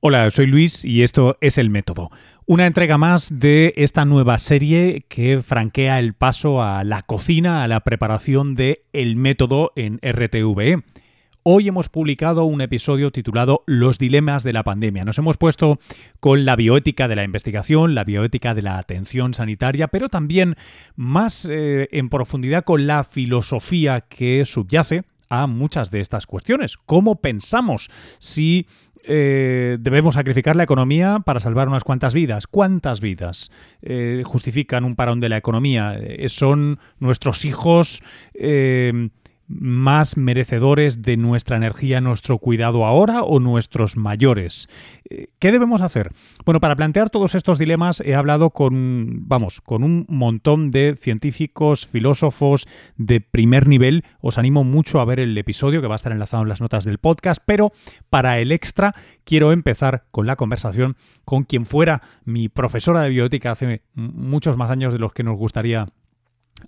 Hola, soy Luis y esto es El Método, una entrega más de esta nueva serie que franquea el paso a la cocina, a la preparación de El Método en RTVE. Hoy hemos publicado un episodio titulado Los dilemas de la pandemia. Nos hemos puesto con la bioética de la investigación, la bioética de la atención sanitaria, pero también más eh, en profundidad con la filosofía que subyace a muchas de estas cuestiones. ¿Cómo pensamos si eh, debemos sacrificar la economía para salvar unas cuantas vidas. ¿Cuántas vidas eh, justifican un parón de la economía? Eh, ¿Son nuestros hijos más merecedores de nuestra energía, nuestro cuidado ahora o nuestros mayores? Eh, ¿Qué debemos hacer? Bueno, para plantear todos estos dilemas he hablado con, vamos, con un montón de científicos, filósofos de primer nivel. Os animo mucho a ver el episodio que va a estar enlazado en las notas del podcast, pero para el extra quiero empezar con la conversación con quien fuera mi profesora de bioética hace muchos más años de los que nos gustaría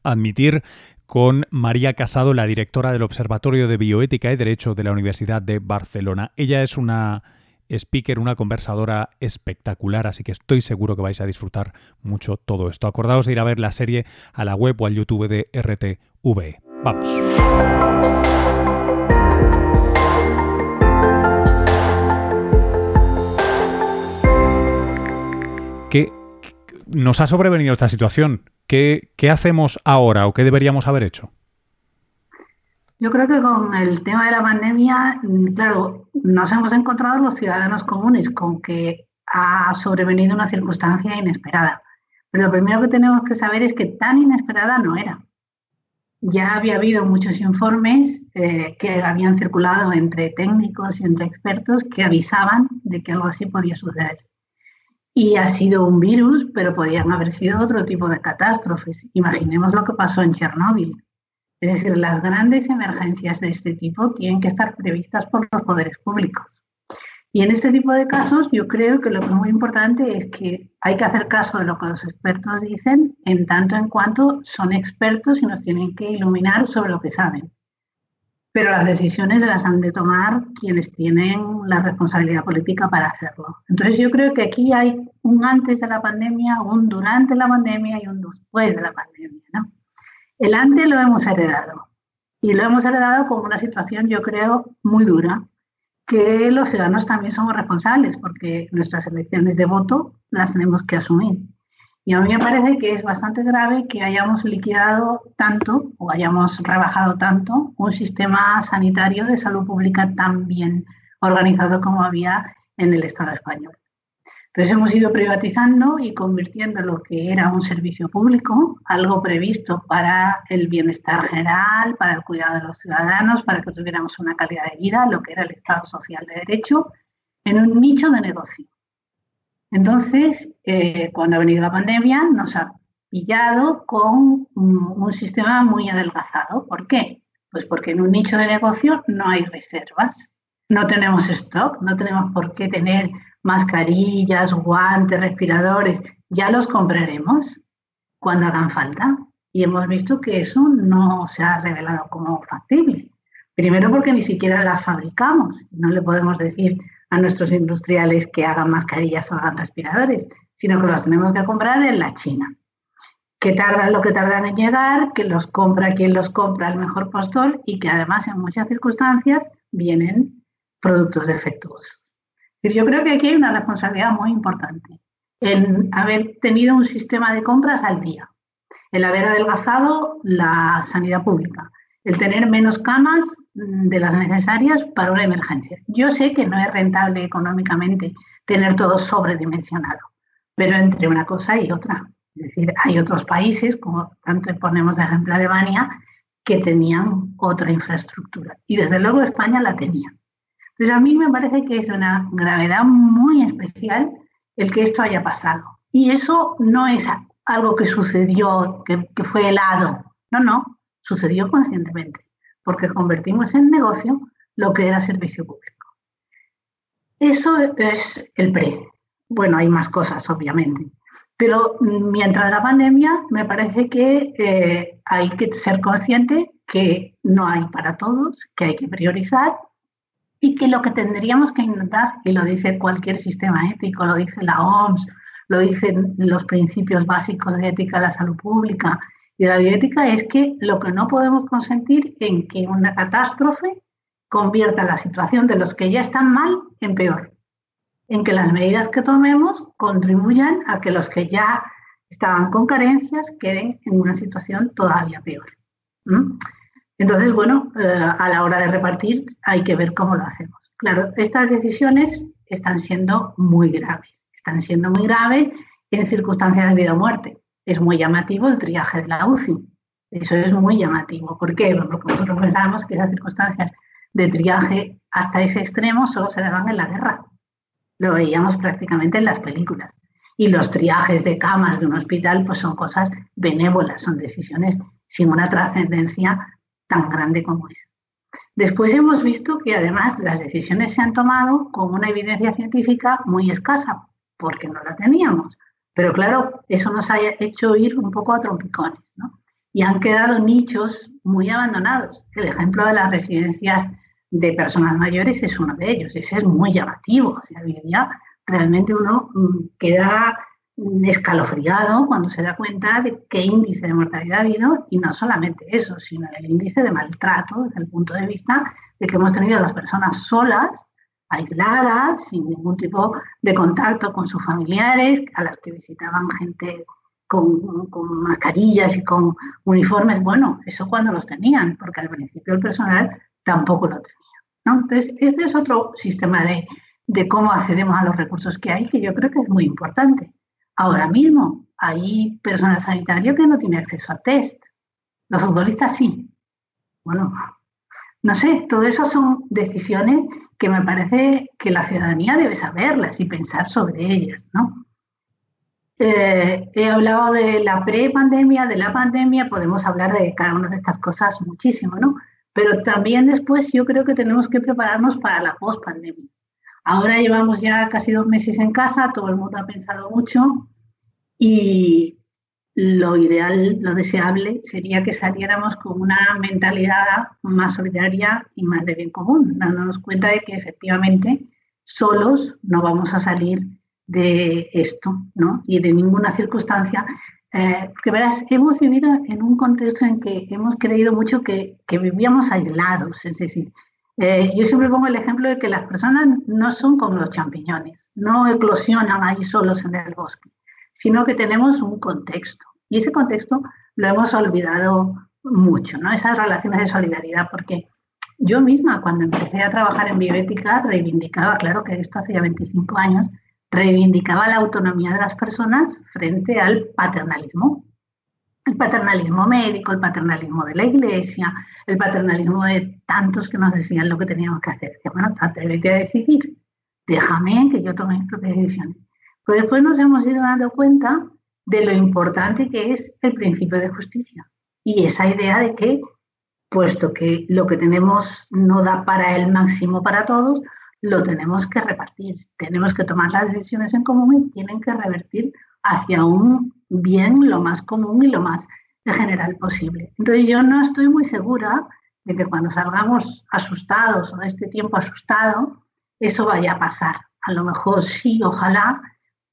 admitir con María Casado, la directora del Observatorio de Bioética y Derecho de la Universidad de Barcelona. Ella es una speaker, una conversadora espectacular, así que estoy seguro que vais a disfrutar mucho todo esto. Acordaos de ir a ver la serie a la web o al YouTube de RTV. Vamos. ¿Qué nos ha sobrevenido esta situación? ¿Qué, hacemos ahora o qué deberíamos haber hecho? Yo creo que con el tema de la pandemia, mm, claro, nos hemos encontrado los ciudadanos comunes con que ha sobrevenido una circunstancia inesperada. Pero lo primero que tenemos que saber es que tan inesperada no era. Ya había habido muchos informes eh, que habían circulado entre técnicos y entre expertos que avisaban de que algo así podía suceder. Y ha sido un virus, pero podrían haber sido otro tipo de catástrofes. Imaginemos lo que pasó en Chernóbil. Es decir, las grandes emergencias de este tipo tienen que estar previstas por los poderes públicos. Y en este tipo de casos yo creo que lo que es muy importante es que hay que hacer caso de lo que los expertos dicen en tanto en cuanto son expertos y nos tienen que iluminar sobre lo que saben pero las decisiones las han de tomar quienes tienen la responsabilidad política para hacerlo. Entonces yo creo que aquí hay un antes de la pandemia, un durante la pandemia y un después de la pandemia. ¿no? El antes lo hemos heredado y lo hemos heredado como una situación, yo creo, muy dura, que los ciudadanos también somos responsables porque nuestras elecciones de voto las tenemos que asumir. Y a mí me parece que es bastante grave que hayamos liquidado tanto o hayamos rebajado tanto un sistema sanitario de salud pública tan bien organizado como había en el Estado español. Entonces hemos ido privatizando y convirtiendo lo que era un servicio público, algo previsto para el bienestar general, para el cuidado de los ciudadanos, para que tuviéramos una calidad de vida, lo que era el Estado social de derecho, en un nicho de negocio. Entonces, eh, cuando ha venido la pandemia, nos ha pillado con un, sistema muy adelgazado. ¿Por qué? Pues porque en un nicho de negocio no hay reservas, no tenemos stock, no tenemos por qué tener mascarillas, guantes, respiradores. Ya los compraremos cuando hagan falta. Y hemos visto que eso no se ha revelado como factible. Primero porque ni siquiera las fabricamos. No le podemos decir a nuestros industriales que hagan mascarillas o hagan respiradores, sino que los tenemos que comprar en la China. Que tardan lo que tardan en llegar, que los compra quien los compra el mejor postor y que además en muchas circunstancias vienen productos defectuosos. Yo creo que aquí hay una responsabilidad muy importante en haber tenido un sistema de compras al día, el haber adelgazado la sanidad pública, el tener menos camas mm, de las necesarias para una emergencia. Yo sé que no es rentable económicamente tener todo sobredimensionado, pero entre una cosa y otra. Es decir, hay otros países, como tanto ponemos de ejemplo Alemania, que tenían otra infraestructura. Y desde luego España la tenía. Entonces a mí me parece que es de una gravedad muy especial el que esto haya pasado. Y eso no es algo que sucedió, que, que fue helado. No, no sucedió conscientemente, porque convertimos en negocio lo que era servicio público. Eso es el pre. Bueno, hay más cosas, obviamente. Pero mientras la pandemia, me parece que eh, hay que ser consciente que no hay para todos, que hay que priorizar y que lo que tendríamos que intentar, y lo dice cualquier sistema ético, lo dice la OMS, lo dicen los principios básicos de ética de la salud pública de la bioética, es que lo que no podemos consentir en que una catástrofe convierta la situación de los que ya están mal en peor, en que las medidas que tomemos contribuyan a que los que ya estaban con carencias queden en una situación todavía peor. Entonces, bueno, eh, a la hora de repartir hay que ver cómo lo hacemos. Claro, estas decisiones están siendo muy graves, están siendo muy graves en circunstancias de vida o muerte. Es muy llamativo el triaje de la UCI. Eso es muy llamativo. ¿Por qué? Porque nosotros pensábamos que esas circunstancias de triaje hasta ese extremo solo se daban en la guerra. Lo veíamos prácticamente en las películas. Y los triajes de camas de un hospital pues son cosas benévolas, son decisiones sin una trascendencia tan grande como es. Después hemos visto que además las decisiones se han tomado con una evidencia científica muy escasa, porque no la teníamos. Pero claro, eso nos ha hecho ir un poco a trompicones, ¿no? Y han quedado nichos muy abandonados. El ejemplo de las residencias de personas mayores es uno de ellos. Ese es muy llamativo. O sea, realmente uno mm, queda escalofriado cuando se da cuenta de qué índice de mortalidad ha habido y no solamente eso, sino el índice de maltrato desde el punto de vista de que hemos tenido las personas solas, aisladas, sin ningún tipo de contacto con sus familiares, a las que visitaban gente con, mascarillas y con uniformes. Bueno, eso cuando los tenían, porque al principio el personal tampoco lo tenía. ¿no? Entonces, este es otro sistema de, de cómo accedemos a los recursos que hay que yo creo que es muy importante. Ahora mismo hay personal sanitario que no tiene acceso a test. Los futbolistas sí. Bueno, no sé, todo eso son decisiones que me parece que la ciudadanía debe saberlas y pensar sobre ellas, ¿no? Eh, he hablado de la pre-pandemia, de la pandemia, podemos hablar de cada una de estas cosas muchísimo, ¿no? Pero también después yo creo que tenemos que prepararnos para la post-pandemia. Ahora llevamos ya casi dos meses en casa, todo el mundo ha pensado mucho y lo ideal, lo deseable sería que saliéramos con una mentalidad más solidaria y más de bien común, dándonos cuenta de que efectivamente solos no vamos a salir de esto, ¿no? Y de ninguna circunstancia. Eh, porque verás, hemos vivido en un contexto en que hemos creído mucho que, que vivíamos aislados, es decir, eh, yo siempre pongo el ejemplo de que las personas no son como los champiñones, no eclosionan ahí solos en el bosque, sino que tenemos un contexto. Y ese contexto lo hemos olvidado mucho, ¿no? Esas relaciones de solidaridad, porque yo misma cuando empecé a trabajar en bioética reivindicaba, claro que esto hace ya 25 años, reivindicaba la autonomía de las personas frente al paternalismo el paternalismo médico, el paternalismo de la iglesia, el paternalismo de tantos que nos decían lo que teníamos que hacer. Que bueno, atrévete a decidir, déjame que yo tome mis propias decisiones. Pero después nos hemos ido dando cuenta de lo importante que es el principio de justicia y esa idea de que, puesto que lo que tenemos no da para el máximo para todos, lo tenemos que repartir. Tenemos que tomar las decisiones en común y tienen que revertir hacia un bien lo más común y lo más general posible. Entonces yo no estoy muy segura de que cuando salgamos asustados o de este tiempo asustado, eso vaya a pasar. A lo mejor sí, ojalá,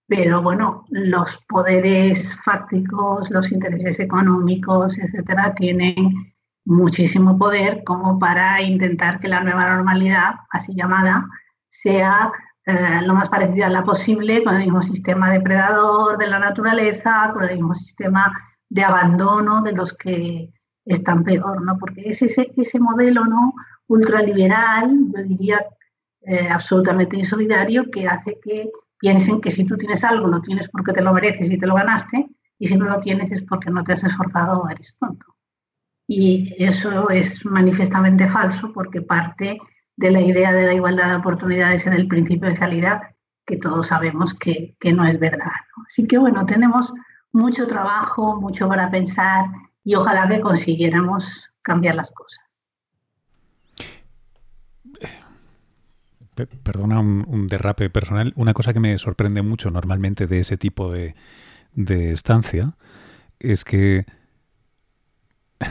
pero bueno, los poderes fácticos, los intereses económicos, etcétera, tienen muchísimo poder como para intentar que la nueva normalidad, así llamada, sea eh, lo más parecida a la posible con el mismo sistema depredador de la naturaleza, con el mismo sistema de abandono de los que están peor, ¿no? Porque es ese, ese modelo ¿no? ultraliberal, yo diría eh, absolutamente insolidario, que hace que piensen que si tú tienes algo, lo tienes porque te lo mereces y te lo ganaste, y si no lo tienes es porque no te has esforzado o eres tonto. Y eso es manifiestamente falso porque parte de la idea de la igualdad de oportunidades en el principio de salida, que todos sabemos que, no es verdad. Así que bueno, tenemos mucho trabajo, mucho para pensar y ojalá que consiguiéramos cambiar las cosas. Perdona un, derrape personal. Una cosa que me sorprende mucho normalmente de ese tipo de, estancia es que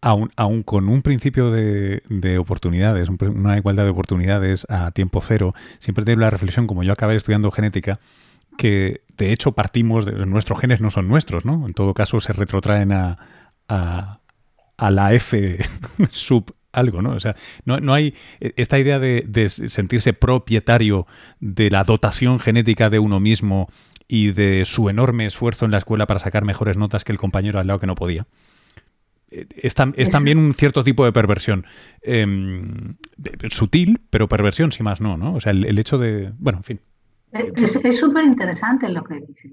aún, con un principio de, oportunidades, una igualdad de oportunidades a tiempo cero, siempre tengo la reflexión, como yo acabé estudiando genética, que de hecho partimos de nuestros genes no son nuestros, ¿no? En todo caso se retrotraen a, a, la F sub algo, ¿no? O sea, no, hay esta idea de, sentirse propietario de la dotación genética de uno mismo y de su enorme esfuerzo en la escuela para sacar mejores notas que el compañero al lado que no podía. Eh, es, también un cierto tipo de perversión. Em, sutil, pero perversión, si más no, ¿no? O sea, el, hecho de. Bueno, en fin. Es súper interesante lo que dices.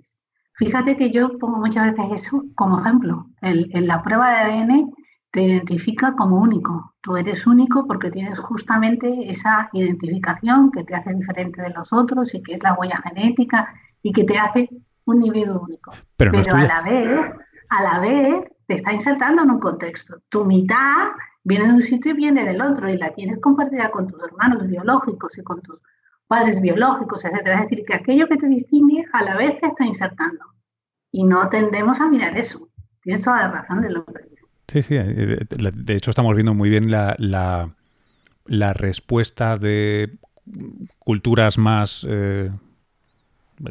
Fíjate que yo pongo muchas veces eso como ejemplo. en la prueba de ADN te identifica como único. Tú eres único porque tienes justamente esa identificación que te hace diferente de los otros y que es la huella genética y que te hace un individuo único. Pero, a la vez, a la vez te está insertando en un contexto. Tu mitad viene de un sitio y viene del otro y la tienes compartida con tus hermanos biológicos y con tus padres biológicos, etcétera. Es decir, que aquello que te distingue a la vez te está insertando. Y no tendemos a mirar eso. Tienes toda la razón de lo que. Sí, sí. Eh, de hecho, estamos viendo muy bien la, la, respuesta de culturas más eh,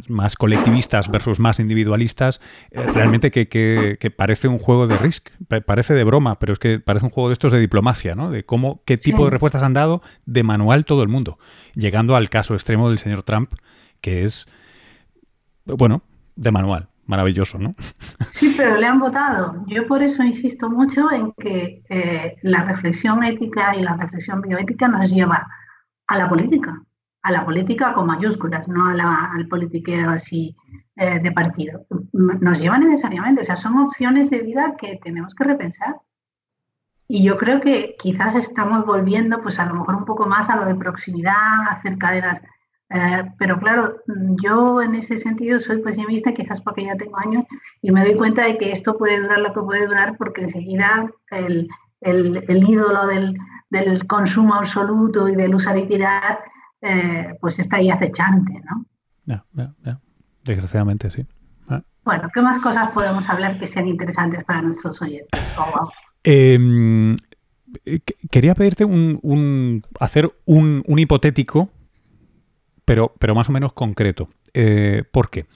más colectivistas versus más individualistas, eh, realmente que, parece un juego de risk, parece de broma, pero es que parece un juego de estos de diplomacia, ¿no? De cómo, qué tipo de respuestas han dado de manual todo el mundo, llegando al caso extremo del señor Trump, que es, bueno, de manual, maravilloso, ¿no? Sí, pero le han votado. Yo por eso insisto mucho en que eh, la reflexión ética y la reflexión bioética nos lleva a la política a la política con mayúsculas, no al politiqueo así eh, de partido. Nos lleva necesariamente, o sea, son opciones de vida que tenemos que repensar. Y yo creo que quizás estamos volviendo, pues a lo mejor un poco más a lo de proximidad, hacer cadenas. Eh, pero claro, yo en ese sentido soy pesimista, quizás porque ya tengo años, y me doy cuenta de que esto puede durar lo que puede durar, porque enseguida el, el, ídolo del, del consumo absoluto y del usar y tirar eh, pues está ahí acechante, ¿no? Ya, ya, ya. Desgraciadamente, sí. Ah. Bueno, ¿qué más cosas podemos hablar que sean interesantes para nuestros oyentes? Oh, em, quería pedirte un, hacer un, hipotético, pero, pero más o menos concreto. Eh, ¿Por qué?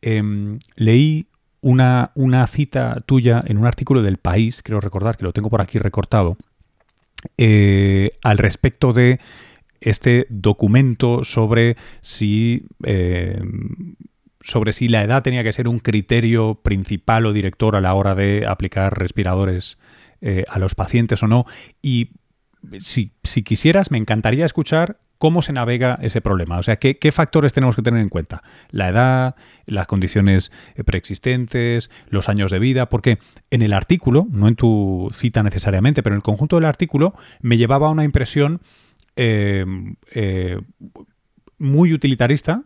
Em, leí una, una, cita tuya en un artículo del País, creo recordar que lo tengo por aquí recortado, eh, al respecto de este documento sobre si, eh, sobre si la edad tenía que ser un criterio principal o director a la hora de aplicar respiradores eh, a los pacientes o no. Y si, si, quisieras, me encantaría escuchar cómo se navega ese problema. O sea, ¿qué, ¿qué, factores tenemos que tener en cuenta? La edad, las condiciones eh, preexistentes, los años de vida, porque en el artículo, no en tu cita necesariamente, pero en el conjunto del artículo, me llevaba una impresión eh, eh, muy utilitarista,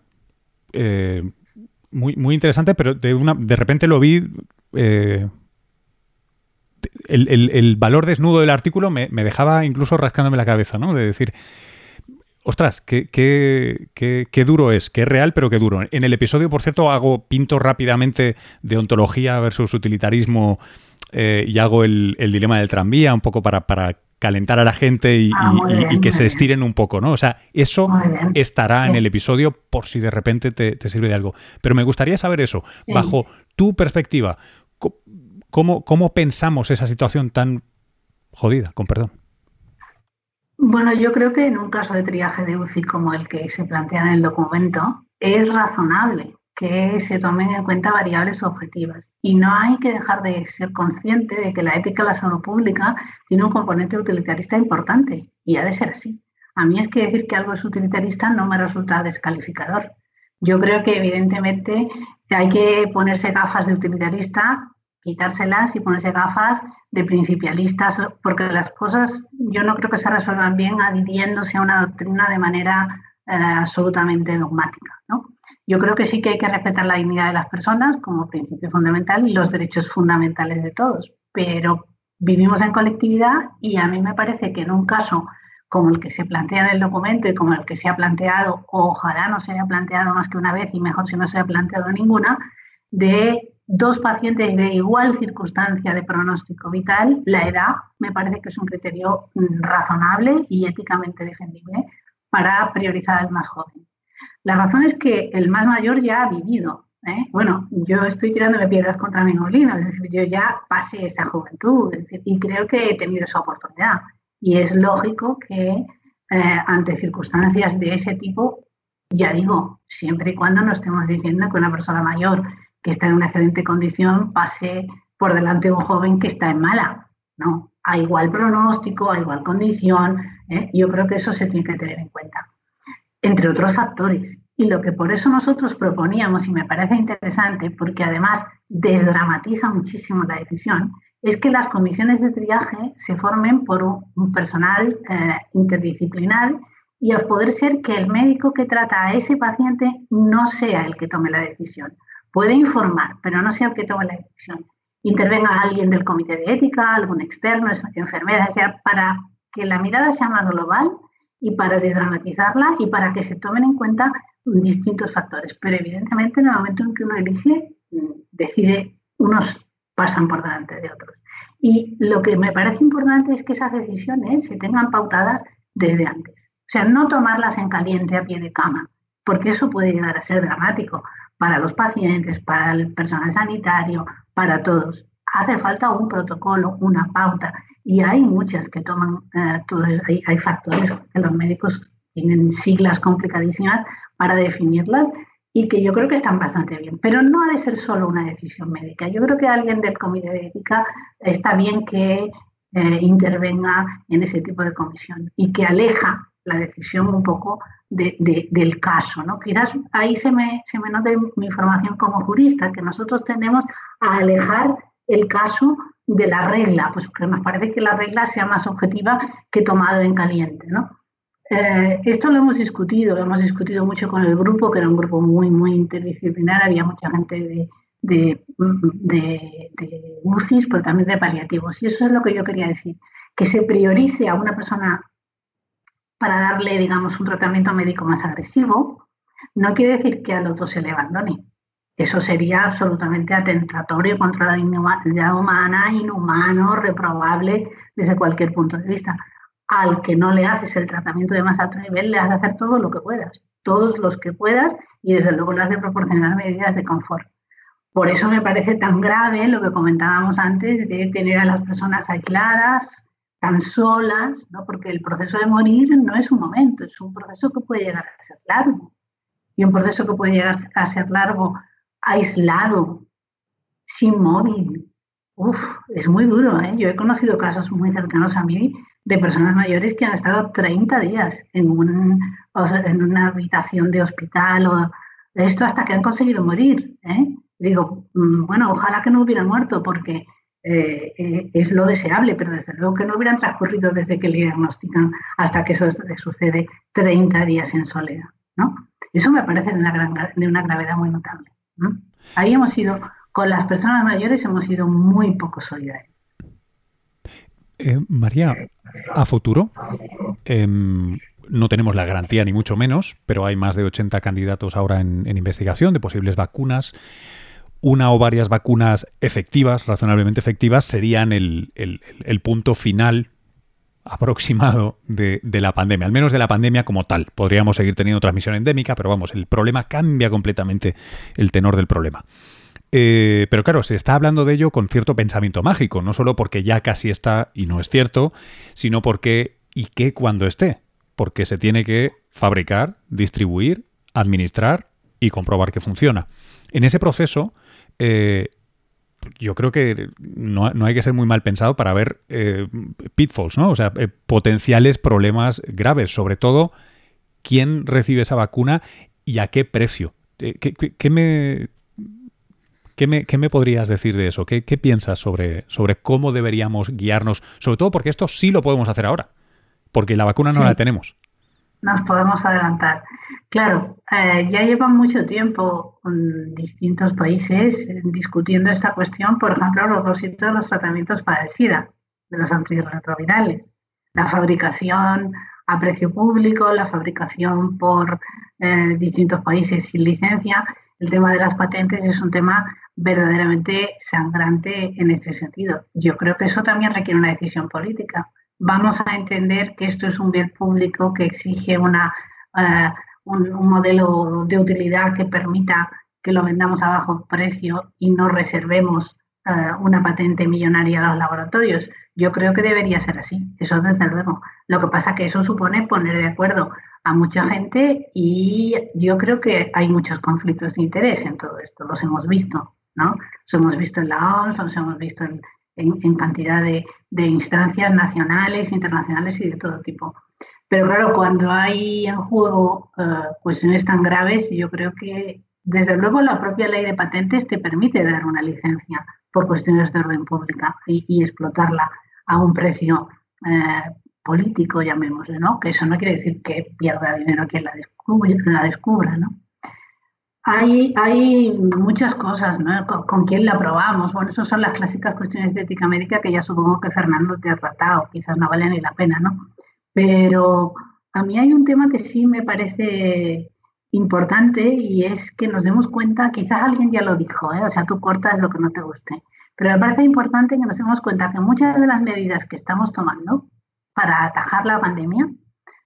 muy, muy interesante, pero de, una, de repente lo vi... El, valor desnudo del artículo me, dejaba incluso rascándome la cabeza, ¿no? De decir, ostras, qué, qué, qué, duro es, qué real, pero qué duro. En el episodio, por cierto, hago pinto rápidamente de ontología versus utilitarismo y hago el, dilema del tranvía, un poco para, para calentar a la gente y, ah, que se estiren un poco, ¿no? O sea, eso estará en el episodio por si de repente te, sirve de algo. Pero me gustaría saber eso, bajo tu perspectiva, ¿cómo, ¿cómo pensamos esa situación tan jodida, con perdón? Bueno, yo creo que en un caso de triaje de UCI como el que se plantea en el documento, es razonable que se tomen en cuenta variables objetivas. Y no hay que dejar de ser consciente de que la ética de la salud pública tiene un componente utilitarista importante y ha de ser así. A mí es que decir que algo es utilitarista no me resulta descalificador. Yo creo que evidentemente hay que ponerse gafas de utilitarista, quitárselas y ponerse gafas de principialistas, porque las cosas yo no creo que se resuelvan bien adhiriéndose a una doctrina de manera eh, absolutamente dogmática. ¿no? Yo creo que sí que hay que respetar la dignidad de las personas como principio fundamental y los derechos fundamentales de todos, pero vivimos en colectividad y a mí me parece que en un caso como el que se plantea en el documento y como el que se ha planteado, ojalá no se haya planteado más que una vez y mejor si no se haya planteado ninguna, de dos pacientes de igual circunstancia de pronóstico vital, la edad me parece que es un criterio mm, razonable y éticamente defendible para priorizar al más joven. La razón es que el más mayor ya ha vivido. ¿eh? Bueno, yo estoy tirándome piedras contra mi molino, es decir, yo ya pasé esa juventud y creo que he tenido esa oportunidad. Y es lógico que eh, ante circunstancias de ese tipo, ya digo, siempre y cuando no estemos diciendo que una persona mayor que está en una excelente condición pase por delante de un joven que está en mala. No, a igual pronóstico, a igual condición, ¿eh? yo creo que eso se tiene que tener en cuenta, entre otros factores. Y lo que por eso nosotros proponíamos, y me parece interesante, porque además desdramatiza muchísimo la decisión, es que las comisiones de triaje se formen por un personal eh, interdisciplinar y a poder ser que el médico que trata a ese paciente no sea el que tome la decisión. Puede informar, pero no sea el que tome la decisión. Intervenga alguien del comité de ética, algún externo, enfermera, sea, para que la mirada sea más global y para desdramatizarla y para que se tomen en cuenta distintos factores. Pero evidentemente en el momento en que uno elige, mm, decide unos pasan por delante de otros. Y lo que me parece importante es que esas decisiones se tengan pautadas desde antes. O sea, no tomarlas en caliente a pie de cama, porque eso puede llegar a ser dramático para los pacientes, para el personal sanitario, para todos. Hace falta un protocolo, una pauta, y hay muchas que toman, eh, hay, hay factores que los médicos tienen siglas complicadísimas para definirlas y que yo creo que están bastante bien. Pero no ha de ser solo una decisión médica. Yo creo que alguien del comité de ética está bien que eh, intervenga en ese tipo de comisión y que aleja la decisión un poco del caso. ¿no? Quizás ahí se me, se me nota mi información como jurista, que nosotros tenemos a alejar el caso de la regla, pues porque nos parece que la regla sea más objetiva que tomado en caliente. ¿no? Eh, esto lo hemos discutido, lo hemos discutido mucho con el grupo, que era un grupo muy, muy interdisciplinar, había mucha gente de, de, de, de UCIs, pero también de paliativos. Y eso es lo que yo quería decir, que se priorice a una persona para darle, digamos, un tratamiento médico más agresivo, no quiere decir que al otro se le abandone. Eso sería absolutamente atentatorio contra la dignidad humana, inhumano, reprobable desde cualquier punto de vista al que no le haces el tratamiento de más alto nivel, le has de hacer todo lo que puedas, todos los que puedas, y desde luego le has de proporcionar medidas de confort. Por eso me parece tan grave lo que comentábamos antes de tener a las personas aisladas, tan solas, ¿no? porque el proceso de morir no es un momento, es un proceso que puede llegar a ser largo. Y un proceso que puede llegar a ser largo, aislado, sin móvil. Uf, es muy duro. ¿eh? Yo he conocido casos muy cercanos a mí de personas mayores que han estado 30 días en, un, en una habitación de hospital o esto hasta que han conseguido morir. ¿eh? Digo, mm, bueno, ojalá que no hubieran muerto porque eh, eh, es lo deseable, pero desde luego que no hubieran transcurrido desde que le diagnostican hasta que eso sucede 30 días en soledad. ¿no? Eso me parece de una, gran, de una gravedad muy notable. Ahí hemos sido, con las personas mayores hemos sido muy poco solidarios. Eh, María, a futuro, em, no tenemos la garantía ni mucho menos, pero hay más de 80 candidatos ahora en, investigación de posibles vacunas. Una o varias vacunas efectivas, razonablemente efectivas, serían el, punto final aproximado de, de, la pandemia, al menos de la pandemia como tal. Podríamos seguir teniendo transmisión endémica, pero vamos, el problema cambia completamente el tenor del problema. Eh, pero claro, se está hablando de ello con cierto pensamiento mágico, no solo porque ya casi está y no es cierto, sino porque y qué cuando esté, porque se tiene que fabricar, distribuir, administrar y comprobar que funciona. En ese proceso, eh, yo creo que no, hay que ser muy mal pensado para ver eh, pitfalls, ¿no? O sea, potenciales problemas graves, sobre todo quién recibe esa vacuna y a qué precio. qué me, ¿Qué me, podrías decir de eso? ¿Qué, piensas sobre, sobre cómo deberíamos guiarnos? Sobre todo porque esto sí lo podemos hacer ahora, porque la vacuna no la tenemos. Nos podemos adelantar. Claro, eh, ya llevan mucho tiempo distintos países discutiendo esta cuestión, por ejemplo, a propósito de los tratamientos para el SIDA, de los antirretrovirales. La fabricación a precio público, la fabricación por eh, distintos países sin licencia el tema de las patentes es un tema verdaderamente sangrante en este sentido. Yo creo que eso también requiere una decisión política. Vamos a entender que esto es un bien público que exige una, eh, un, modelo de utilidad que permita que lo vendamos a bajo precio y no reservemos eh, una patente millonaria a los laboratorios. Yo creo que debería ser así, eso desde luego. Lo que pasa es que eso supone poner de acuerdo a mucha gente y yo creo que hay muchos conflictos de interés en todo esto, los hemos visto, ¿no? Los hemos visto en la OMS, los hemos visto en, en, cantidad de, de, instancias nacionales, internacionales y de todo tipo. Pero claro, cuando hay en juego uh, cuestiones tan graves, yo creo que desde luego la propia ley de patentes te permite dar una licencia por cuestiones de orden pública y, y explotarla a un precio eh, político, llamémosle, ¿no? Que eso no quiere decir que pierda dinero quien la descubra, la descubra ¿no? Hay, hay muchas cosas, ¿no? ¿Con, quién la probamos? Bueno, esas son las clásicas cuestiones de ética médica que ya supongo que Fernando te ha tratado, quizás no vale ni la pena, ¿no? Pero a mí hay un tema que sí me parece importante y es que nos demos cuenta, quizás alguien ya lo dijo, ¿eh? o sea, tú cortas lo que no te guste, pero me parece importante que nos demos cuenta que muchas de las medidas que estamos tomando para atajar la pandemia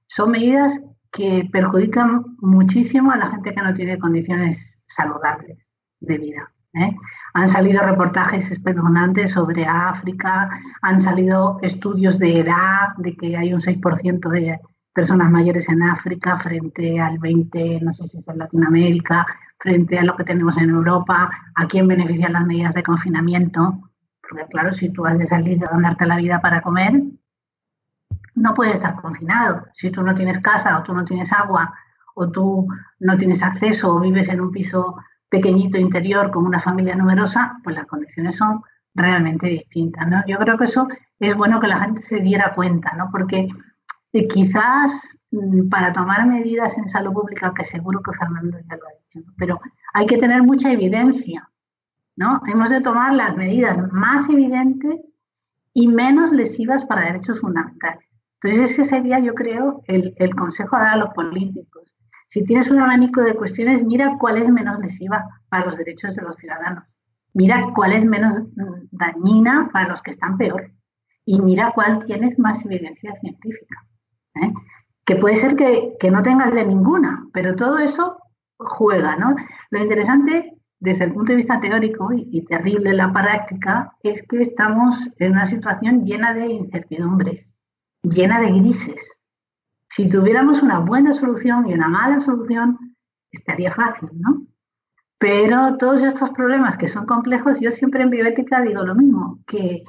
son medidas que perjudican muchísimo a la gente que no tiene condiciones saludables de vida. ¿eh? Han salido reportajes espeluznantes sobre África, han salido estudios de edad, de que hay un 6% de personas mayores en África frente al 20%, no sé si es en Latinoamérica, frente a lo que tenemos en Europa, a quién benefician las medidas de confinamiento. Porque claro, si tú has de salir a donarte la vida para comer, no puedes estar confinado. Si tú no tienes casa o tú no tienes agua o tú no tienes acceso o vives en un piso pequeñito interior con una familia numerosa, pues las condiciones son realmente distintas. ¿no? Yo creo que eso es bueno que la gente se diera cuenta, ¿no? porque eh, quizás mm, para tomar medidas en salud pública, que seguro que Fernando ya lo ha dicho, pero hay que tener mucha evidencia. ¿no? Hemos de tomar las medidas más evidentes y menos lesivas para derechos fundamentales. Entonces ese sería, yo creo, el, consejo a dar a los políticos. Si tienes un abanico de cuestiones, mira cuál es menos lesiva para los derechos de los ciudadanos. Mira cuál es menos mm, dañina para los que están peor. Y mira cuál tienes más evidencia científica. ¿eh? Que puede ser que, no tengas de ninguna, pero todo eso juega, ¿no? Lo interesante desde el punto de vista teórico y, y terrible en la práctica es que estamos en una situación llena de incertidumbres llena de grises. Si tuviéramos una buena solución y una mala solución, estaría fácil, ¿no? Pero todos estos problemas que son complejos, yo siempre en bioética digo lo mismo, que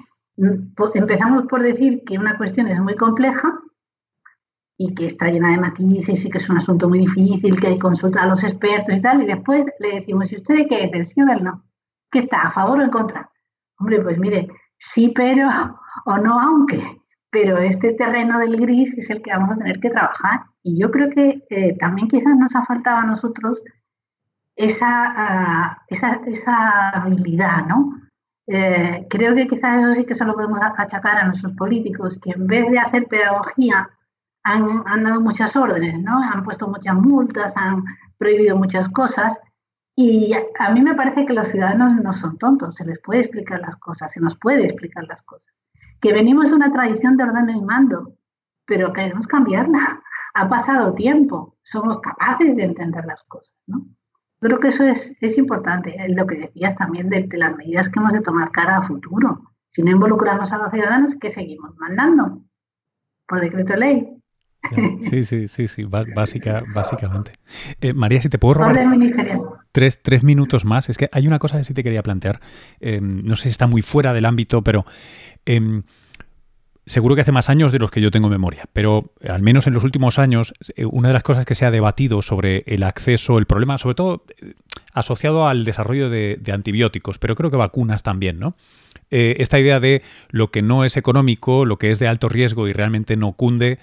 empezamos por decir que una cuestión es muy compleja y que está llena de matices y que es un asunto muy difícil, que hay consulta a los expertos y tal, y después le decimos, ¿y usted qué es? ¿Del sí o del no? ¿Qué está? ¿A favor o en contra? Hombre, pues mire, sí, pero o no, aunque pero este terreno del gris es el que vamos a tener que trabajar. Y yo creo que eh, también quizás nos ha faltado a nosotros esa, ah, esa, esa, habilidad, ¿no? Eh, creo que quizás eso sí que se lo podemos achacar a nuestros políticos, que en vez de hacer pedagogía han, han dado muchas órdenes, ¿no? Han puesto muchas multas, han prohibido muchas cosas. Y a mí me parece que los ciudadanos no son tontos, se les puede explicar las cosas, se nos puede explicar las cosas que venimos de una tradición de orden y mando, pero queremos cambiarla. Ha pasado tiempo, somos capaces de entender las cosas, ¿no? Creo que eso es, es importante, lo que decías también de, las medidas que hemos de tomar cara a futuro. Si no involucramos a los ciudadanos, ¿qué seguimos mandando? Por decreto de ley. Sí, sí, sí, sí, básica, básicamente. Eh, María, si te puedo robar tres, tres, minutos más, es que hay una cosa que sí te quería plantear. Eh, no sé si está muy fuera del ámbito, pero Em, seguro que hace más años de los que yo tengo memoria, pero al menos en los últimos años, eh, una de las cosas que se ha debatido sobre el acceso, el problema, sobre todo eh, asociado al desarrollo de, antibióticos, pero creo que vacunas también, ¿no? Eh, esta idea de lo que no es económico, lo que es de alto riesgo y realmente no cunde,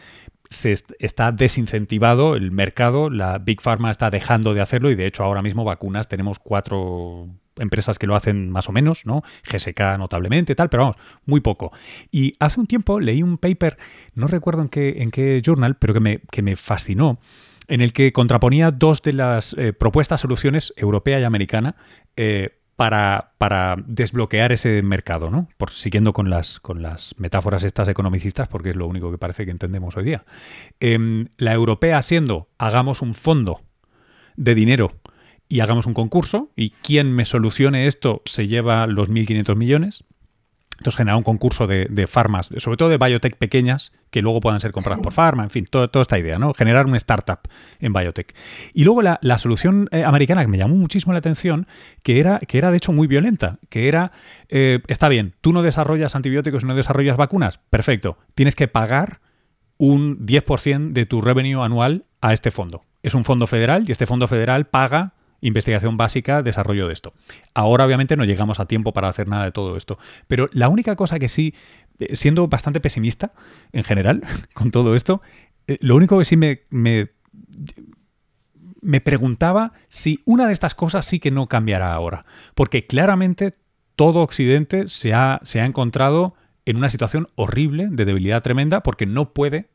se está desincentivado el mercado, la Big Pharma está dejando de hacerlo y de hecho ahora mismo vacunas tenemos cuatro empresas que lo hacen más o menos, ¿no? GSK notablemente, tal, pero vamos, muy poco. Y hace un tiempo leí un paper, no recuerdo en qué, en qué journal, pero que me, que me fascinó, en el que contraponía dos de las eh, propuestas soluciones, europea y americana, eh, para, para, desbloquear ese mercado, ¿no? Siguiendo con las, con las metáforas estas economicistas, porque es lo único que parece que entendemos hoy día. Em, la europea siendo, hagamos un fondo de dinero y hagamos un concurso, y quien me solucione esto se lleva los 1.500 millones. Entonces generar un concurso de, farmas, sobre todo de biotech pequeñas, que luego puedan ser compradas por farma, en fin, toda esta idea, ¿no? Generar una startup en biotech. Y luego la, solución eh, americana que me llamó muchísimo la atención, que era, que era de hecho muy violenta, que era, eh, está bien, tú no desarrollas antibióticos y no desarrollas vacunas, perfecto, tienes que pagar un 10% de tu revenue anual a este fondo. Es un fondo federal y este fondo federal paga investigación básica, desarrollo de esto. Ahora obviamente no llegamos a tiempo para hacer nada de todo esto, pero la única cosa que sí, eh, siendo bastante pesimista en general con todo esto, eh, lo único que sí me, me, preguntaba si una de estas cosas sí que no cambiará ahora, porque claramente todo Occidente se ha, se ha encontrado en una situación horrible de debilidad tremenda porque no puede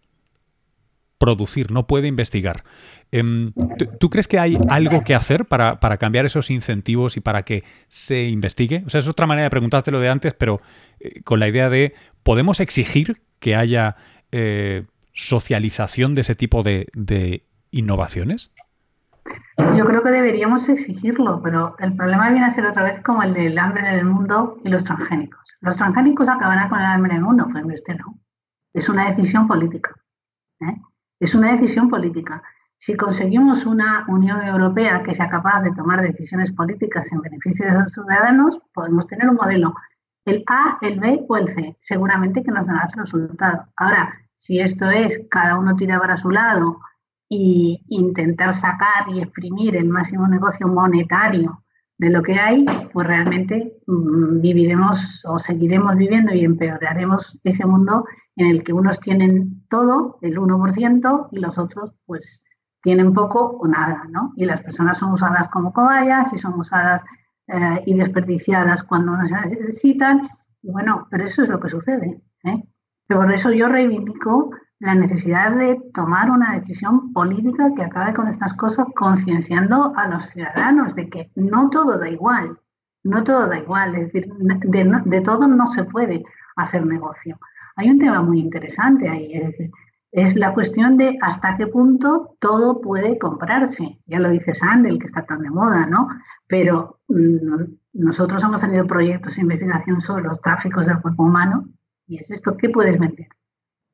producir, no puede investigar. Em, ¿tú, crees que hay algo que hacer para, cambiar esos incentivos y para que se investigue? O sea, es otra manera de preguntarte lo de antes, pero eh, con la idea de, ¿podemos exigir que haya eh, socialización de ese tipo de, innovaciones? Yo creo que deberíamos exigirlo, pero el problema viene a ser otra vez como el del hambre en el mundo y los transgénicos. ¿Los transgénicos acabarán con el hambre en el mundo? Pues este no. Es una decisión política. ¿eh? Es una decisión política. Si conseguimos una Unión Europea que sea capaz de tomar decisiones políticas en beneficio de los ciudadanos, podemos tener un modelo, el A, el B o el C, seguramente que nos dará el resultado. Ahora, si esto es cada uno tira para su lado e intentar sacar y exprimir el máximo negocio monetario de lo que hay, pues realmente mm, viviremos o seguiremos viviendo y empeoraremos ese mundo en el que unos tienen todo, el 1%, y los otros pues tienen poco o nada, ¿no? Y las personas son usadas como cobayas y son usadas eh, y desperdiciadas cuando no se necesitan. Y bueno, pero eso es lo que sucede. ¿eh? por eso yo reivindico la necesidad de tomar una decisión política que acabe con estas cosas, concienciando a los ciudadanos de que no todo da igual, no todo da igual, es decir, de, de todo no se puede hacer negocio. Hay un tema muy interesante ahí, es la cuestión de hasta qué punto todo puede comprarse. Ya lo dice Sandel, que está tan de moda, ¿no? Pero mm, nosotros hemos tenido proyectos de investigación sobre los tráficos del cuerpo humano y es esto, ¿qué puedes vender?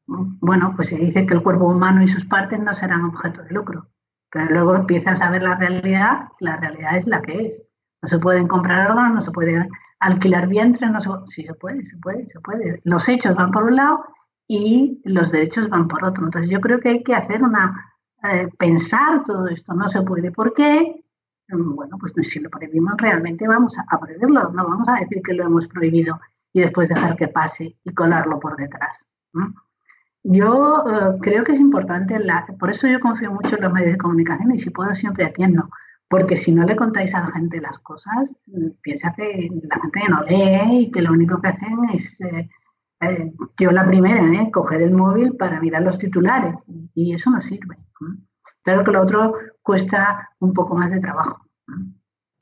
Bueno, pues se dice que el cuerpo humano y sus partes no serán objeto de lucro. Pero luego empiezas a ver la realidad, la realidad es la que es. No se pueden comprar órganos, no se pueden alquilar vientre, no se, sí se puede, se puede, se puede. Los hechos van por un lado y los derechos van por otro. Entonces yo creo que hay que hacer una, eh, pensar todo esto, no se puede. ¿Por qué? Mm, bueno, pues si lo prohibimos realmente vamos a, prohibirlo, no vamos a decir que lo hemos prohibido y después dejar que pase y colarlo por detrás. Yo eh, creo que es importante, la, por eso yo confío mucho en los medios de comunicación y si puedo siempre atiendo, porque si no le contáis a la gente las cosas, mm, piensa que la gente no lee y que lo único que hacen es, eh, eh, yo la primera, ¿eh? coger el móvil para mirar los titulares y eso no sirve. Claro que lo otro cuesta un poco más de trabajo.